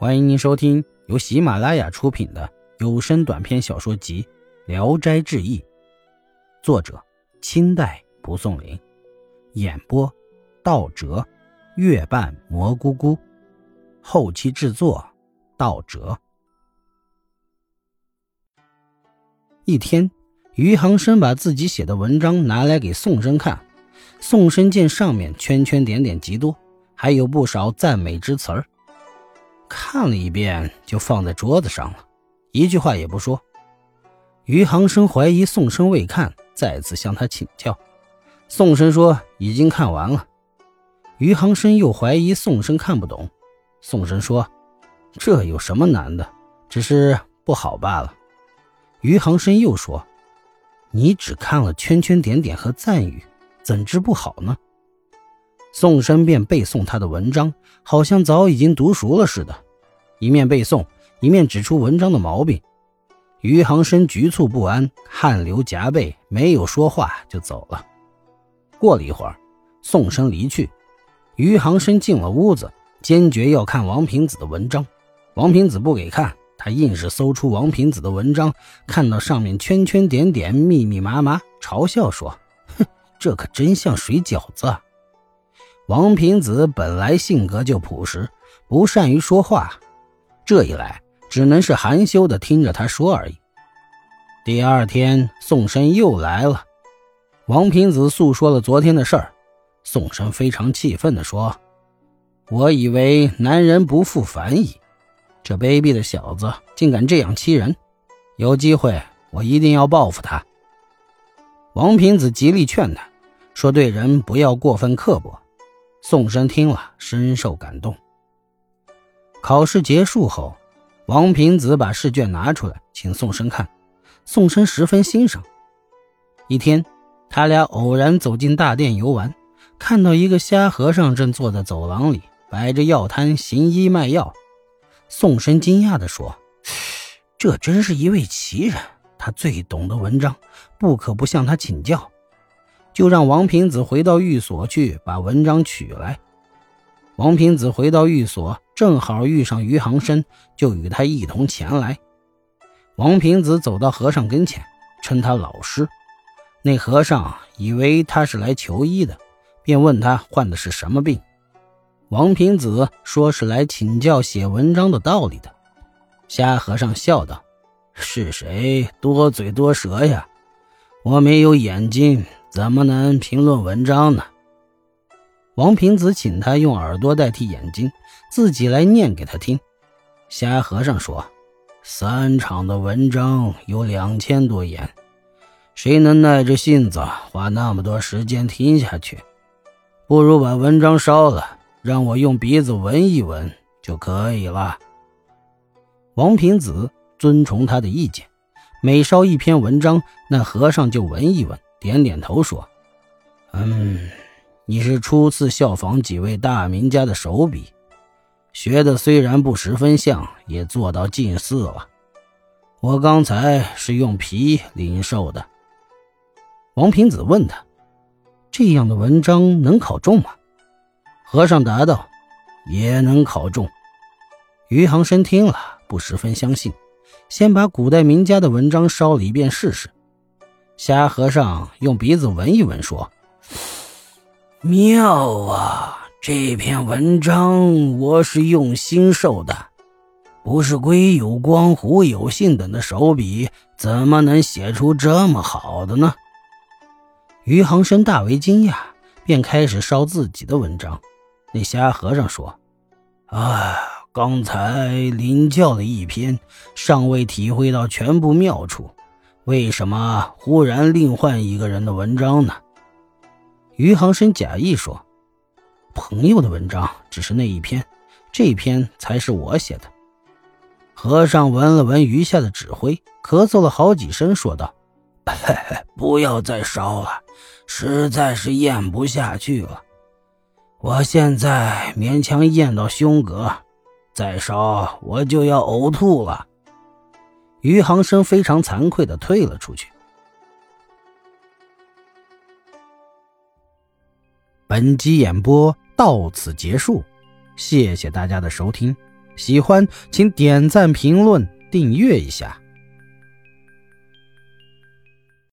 欢迎您收听由喜马拉雅出品的有声短篇小说集《聊斋志异》，作者清代蒲松龄，演播道哲、月半蘑菇菇，后期制作道哲。一天，余杭生把自己写的文章拿来给宋生看，宋生见上面圈圈点点极多，还有不少赞美之词儿。看了一遍，就放在桌子上了，一句话也不说。余杭生怀疑宋生未看，再次向他请教。宋生说已经看完了。余杭生又怀疑宋生看不懂。宋生说：“这有什么难的？只是不好罢了。”余杭生又说：“你只看了圈圈点点和赞语，怎知不好呢？”宋生便背诵他的文章，好像早已经读熟了似的，一面背诵，一面指出文章的毛病。余杭生局促不安，汗流浃背，没有说话就走了。过了一会儿，宋生离去，余杭生进了屋子，坚决要看王平子的文章。王平子不给看，他硬是搜出王平子的文章，看到上面圈圈点点、密密麻麻，嘲笑说：“哼，这可真像水饺子。”！”王平子本来性格就朴实，不善于说话，这一来只能是含羞的听着他说而已。第二天，宋生又来了，王平子诉说了昨天的事儿。宋生非常气愤地说：“我以为男人不复凡矣，这卑鄙的小子竟敢这样欺人！有机会，我一定要报复他。”王平子极力劝他，说：“对人不要过分刻薄。”宋生听了，深受感动。考试结束后，王平子把试卷拿出来，请宋生看。宋生十分欣赏。一天，他俩偶然走进大殿游玩，看到一个瞎和尚正坐在走廊里，摆着药摊行医卖药。宋生惊讶地说：“这真是一位奇人，他最懂得文章，不可不向他请教。”就让王平子回到寓所去把文章取来。王平子回到寓所，正好遇上余杭生，就与他一同前来。王平子走到和尚跟前，称他老师。那和尚以为他是来求医的，便问他患的是什么病。王平子说是来请教写文章的道理的。瞎和尚笑道：“是谁多嘴多舌呀？我没有眼睛。”怎么能评论文章呢？王平子请他用耳朵代替眼睛，自己来念给他听。瞎和尚说：“三场的文章有两千多言，谁能耐着性子花那么多时间听下去？不如把文章烧了，让我用鼻子闻一闻就可以了。”王平子遵从他的意见，每烧一篇文章，那和尚就闻一闻。点点头说：“嗯，你是初次效仿几位大名家的手笔，学的虽然不十分像，也做到近似了。我刚才是用皮领受的。”王平子问他：“这样的文章能考中吗？”和尚答道：“也能考中。”余杭生听了不十分相信，先把古代名家的文章烧了一遍试试。瞎和尚用鼻子闻一闻，说：“妙啊！这篇文章我是用心受的，不是归有光、胡有信等的手笔，怎么能写出这么好的呢？”余杭生大为惊讶，便开始烧自己的文章。那瞎和尚说：“啊，刚才领教了一篇，尚未体会到全部妙处。”为什么忽然另换一个人的文章呢？余杭生假意说：“朋友的文章只是那一篇，这篇才是我写的。”和尚闻了闻余下的纸灰，咳嗽了好几声，说道：“ 不要再烧了，实在是咽不下去了。我现在勉强咽到胸膈，再烧我就要呕吐了。”余杭生非常惭愧的退了出去。本集演播到此结束，谢谢大家的收听。喜欢请点赞、评论、订阅一下。